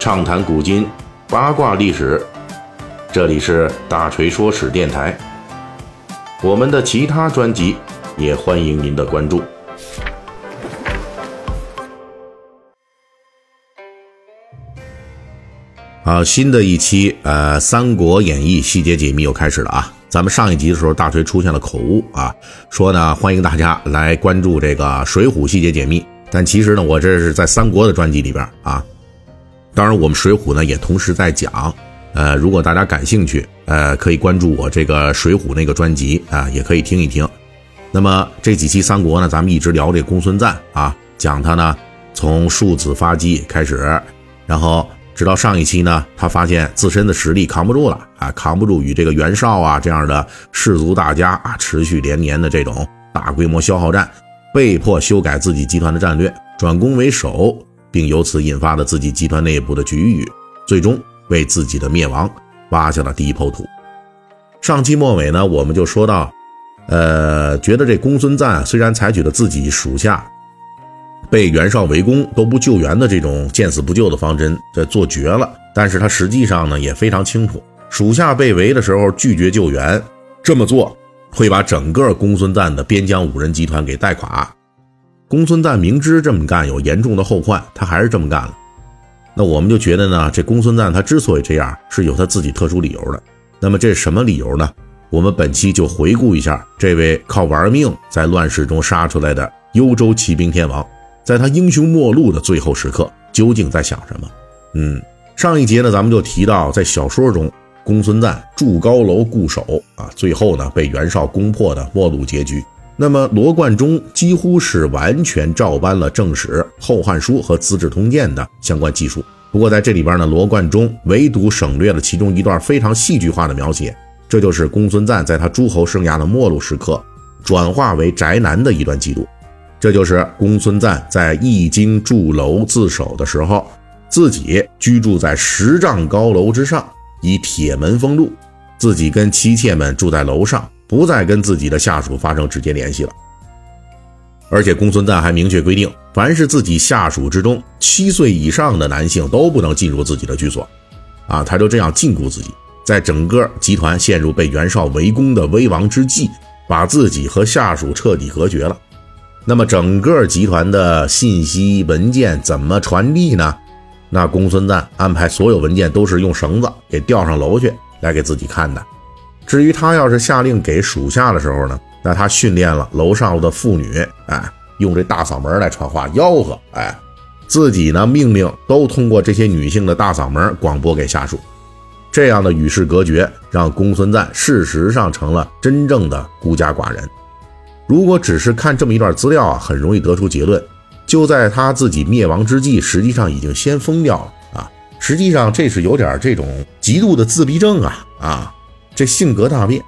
畅谈古今，八卦历史。这里是大锤说史电台。我们的其他专辑也欢迎您的关注。好，新的一期呃《三国演义》细节解密又开始了啊！咱们上一集的时候，大锤出现了口误啊，说呢欢迎大家来关注这个《水浒细节解密》，但其实呢，我这是在三国的专辑里边啊。当然，我们《水浒》呢也同时在讲，呃，如果大家感兴趣，呃，可以关注我这个《水浒》那个专辑啊，也可以听一听。那么这几期三国呢，咱们一直聊这公孙瓒啊，讲他呢从庶子发迹开始，然后。直到上一期呢，他发现自身的实力扛不住了啊，扛不住与这个袁绍啊这样的士族大家啊持续连年的这种大规模消耗战，被迫修改自己集团的战略，转攻为守，并由此引发了自己集团内部的局域，最终为自己的灭亡挖下了第一抔土。上期末尾呢，我们就说到，呃，觉得这公孙瓒虽然采取了自己属下。被袁绍围攻都不救援的这种见死不救的方针，这做绝了。但是他实际上呢也非常清楚，属下被围的时候拒绝救援，这么做会把整个公孙瓒的边疆五人集团给带垮。公孙瓒明知这么干有严重的后患，他还是这么干了。那我们就觉得呢，这公孙瓒他之所以这样，是有他自己特殊理由的。那么这是什么理由呢？我们本期就回顾一下这位靠玩命在乱世中杀出来的幽州骑兵天王。在他英雄末路的最后时刻，究竟在想什么？嗯，上一节呢，咱们就提到，在小说中，公孙瓒筑高楼固守啊，最后呢被袁绍攻破的末路结局。那么罗贯中几乎是完全照搬了正史《后汉书》和《资治通鉴》的相关技术。不过在这里边呢，罗贯中唯独省略了其中一段非常戏剧化的描写，这就是公孙瓒在他诸侯生涯的末路时刻，转化为宅男的一段记录。这就是公孙瓒在易经筑楼自守的时候，自己居住在十丈高楼之上，以铁门封路，自己跟妻妾们住在楼上，不再跟自己的下属发生直接联系了。而且公孙瓒还明确规定，凡是自己下属之中七岁以上的男性都不能进入自己的居所。啊，他就这样禁锢自己，在整个集团陷入被袁绍围攻的危亡之际，把自己和下属彻底隔绝了。那么整个集团的信息文件怎么传递呢？那公孙瓒安排所有文件都是用绳子给吊上楼去，来给自己看的。至于他要是下令给属下的时候呢，那他训练了楼上的妇女，哎，用这大嗓门来传话吆喝，哎，自己呢命令都通过这些女性的大嗓门广播给下属。这样的与世隔绝，让公孙瓒事实上成了真正的孤家寡人。如果只是看这么一段资料啊，很容易得出结论，就在他自己灭亡之际，实际上已经先疯掉了啊！实际上这是有点这种极度的自闭症啊啊！这性格大变，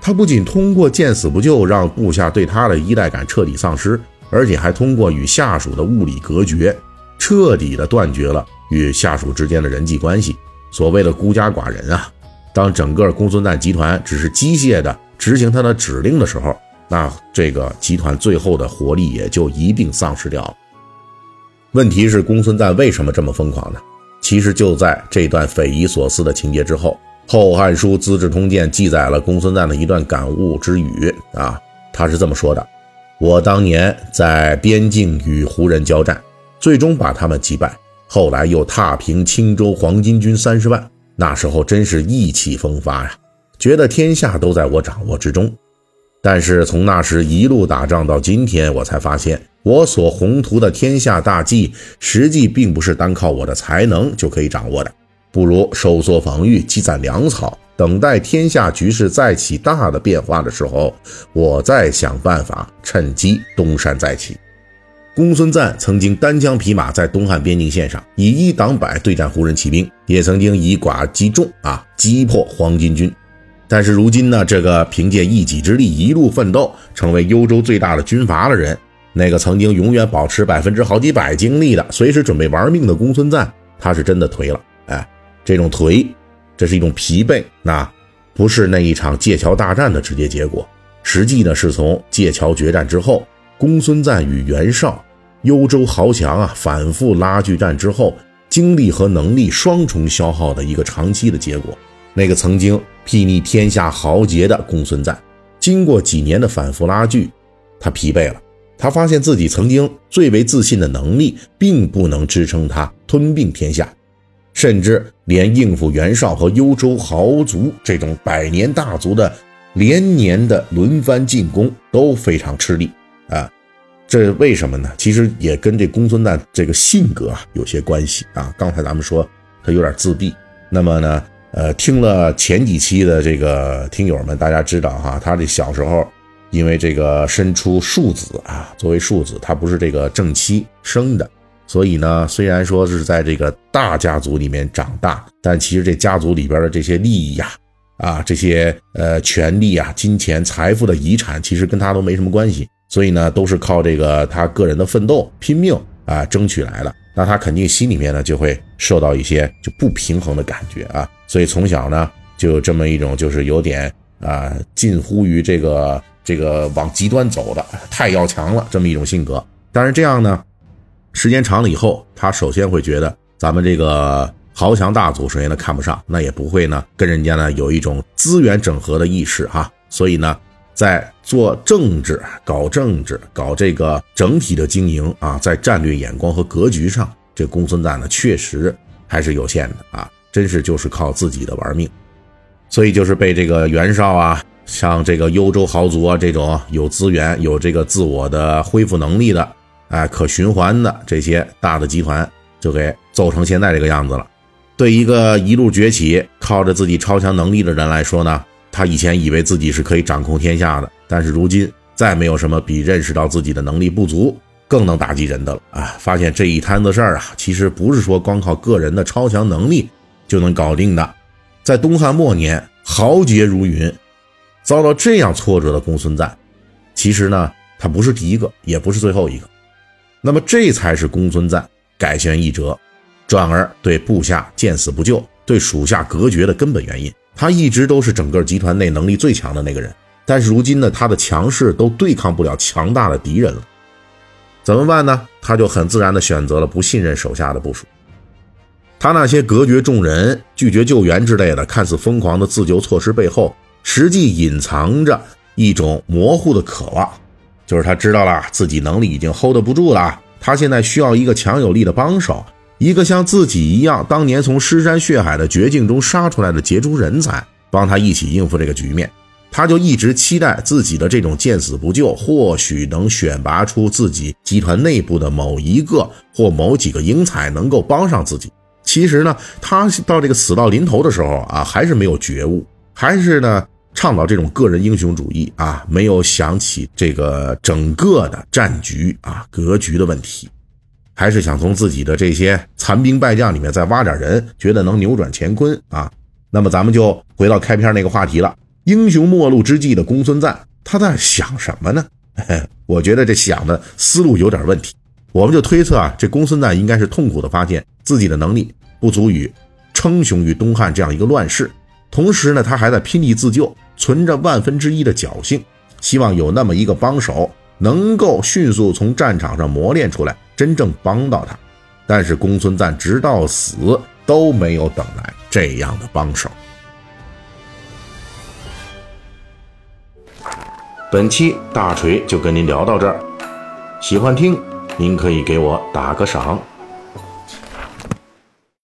他不仅通过见死不救让部下对他的依赖感彻底丧失，而且还通过与下属的物理隔绝，彻底的断绝了与下属之间的人际关系。所谓的孤家寡人啊，当整个公孙瓒集团只是机械的执行他的指令的时候。那这个集团最后的活力也就一并丧失掉了。问题是公孙瓒为什么这么疯狂呢？其实就在这段匪夷所思的情节之后，《后汉书·资治通鉴》记载了公孙瓒的一段感悟之语啊，他是这么说的：“我当年在边境与胡人交战，最终把他们击败，后来又踏平青州黄巾军三十万，那时候真是意气风发呀，觉得天下都在我掌握之中。”但是从那时一路打仗到今天，我才发现，我所宏图的天下大计，实际并不是单靠我的才能就可以掌握的。不如收缩防御，积攒粮草，等待天下局势再起大的变化的时候，我再想办法趁机东山再起。公孙瓒曾经单枪匹马在东汉边境线上以一挡百对战胡人骑兵，也曾经以寡击众啊击破黄巾军。但是如今呢，这个凭借一己之力一路奋斗，成为幽州最大的军阀的人，那个曾经永远保持百分之好几百精力的，随时准备玩命的公孙瓒，他是真的颓了。这种颓，这是一种疲惫，那不是那一场界桥大战的直接结果。实际呢，是从界桥决战之后，公孙瓒与袁绍、幽州豪强啊反复拉锯战之后，精力和能力双重消耗的一个长期的结果。那个曾经睥睨天下豪杰的公孙瓒，经过几年的反复拉锯，他疲惫了。他发现自己曾经最为自信的能力，并不能支撑他吞并天下，甚至连应付袁绍和幽州豪族这种百年大族的连年的轮番进攻都非常吃力啊！这为什么呢？其实也跟这公孙瓒这个性格啊有些关系啊。刚才咱们说他有点自闭，那么呢，呃，听了前几期的这个听友们，大家知道哈，他这小时候。因为这个生出庶子啊，作为庶子，他不是这个正妻生的，所以呢，虽然说是在这个大家族里面长大，但其实这家族里边的这些利益呀，啊，这些呃权利啊、金钱、财富的遗产，其实跟他都没什么关系，所以呢，都是靠这个他个人的奋斗、拼命啊争取来的。那他肯定心里面呢就会受到一些就不平衡的感觉啊，所以从小呢就有这么一种就是有点啊近乎于这个。这个往极端走的太要强了，这么一种性格。但是这样呢，时间长了以后，他首先会觉得咱们这个豪强大族首先他看不上，那也不会呢跟人家呢有一种资源整合的意识哈。所以呢，在做政治、搞政治、搞这个整体的经营啊，在战略眼光和格局上，这公孙瓒呢确实还是有限的啊，真是就是靠自己的玩命。所以就是被这个袁绍啊。像这个幽州豪族啊，这种有资源、有这个自我的恢复能力的，哎，可循环的这些大的集团，就给揍成现在这个样子了。对一个一路崛起、靠着自己超强能力的人来说呢，他以前以为自己是可以掌控天下的，但是如今再没有什么比认识到自己的能力不足更能打击人的了啊！发现这一摊子事儿啊，其实不是说光靠个人的超强能力就能搞定的。在东汉末年，豪杰如云。遭到这样挫折的公孙瓒，其实呢，他不是第一个，也不是最后一个。那么，这才是公孙瓒改弦易辙，转而对部下见死不救，对属下隔绝的根本原因。他一直都是整个集团内能力最强的那个人，但是如今呢，他的强势都对抗不了强大的敌人了，怎么办呢？他就很自然地选择了不信任手下的部署。他那些隔绝众人、拒绝救援之类的看似疯狂的自救措施背后。实际隐藏着一种模糊的渴望，就是他知道了自己能力已经 hold 不住了，他现在需要一个强有力的帮手，一个像自己一样当年从尸山血海的绝境中杀出来的杰出人才，帮他一起应付这个局面。他就一直期待自己的这种见死不救，或许能选拔出自己集团内部的某一个或某几个英才，能够帮上自己。其实呢，他到这个死到临头的时候啊，还是没有觉悟。还是呢，倡导这种个人英雄主义啊，没有想起这个整个的战局啊格局的问题，还是想从自己的这些残兵败将里面再挖点人，觉得能扭转乾坤啊。那么咱们就回到开篇那个话题了，英雄末路之际的公孙瓒，他在想什么呢？我觉得这想的思路有点问题。我们就推测啊，这公孙瓒应该是痛苦的发现自己的能力不足以称雄于东汉这样一个乱世。同时呢，他还在拼力自救，存着万分之一的侥幸，希望有那么一个帮手，能够迅速从战场上磨练出来，真正帮到他。但是公孙瓒直到死都没有等来这样的帮手。本期大锤就跟您聊到这儿，喜欢听您可以给我打个赏。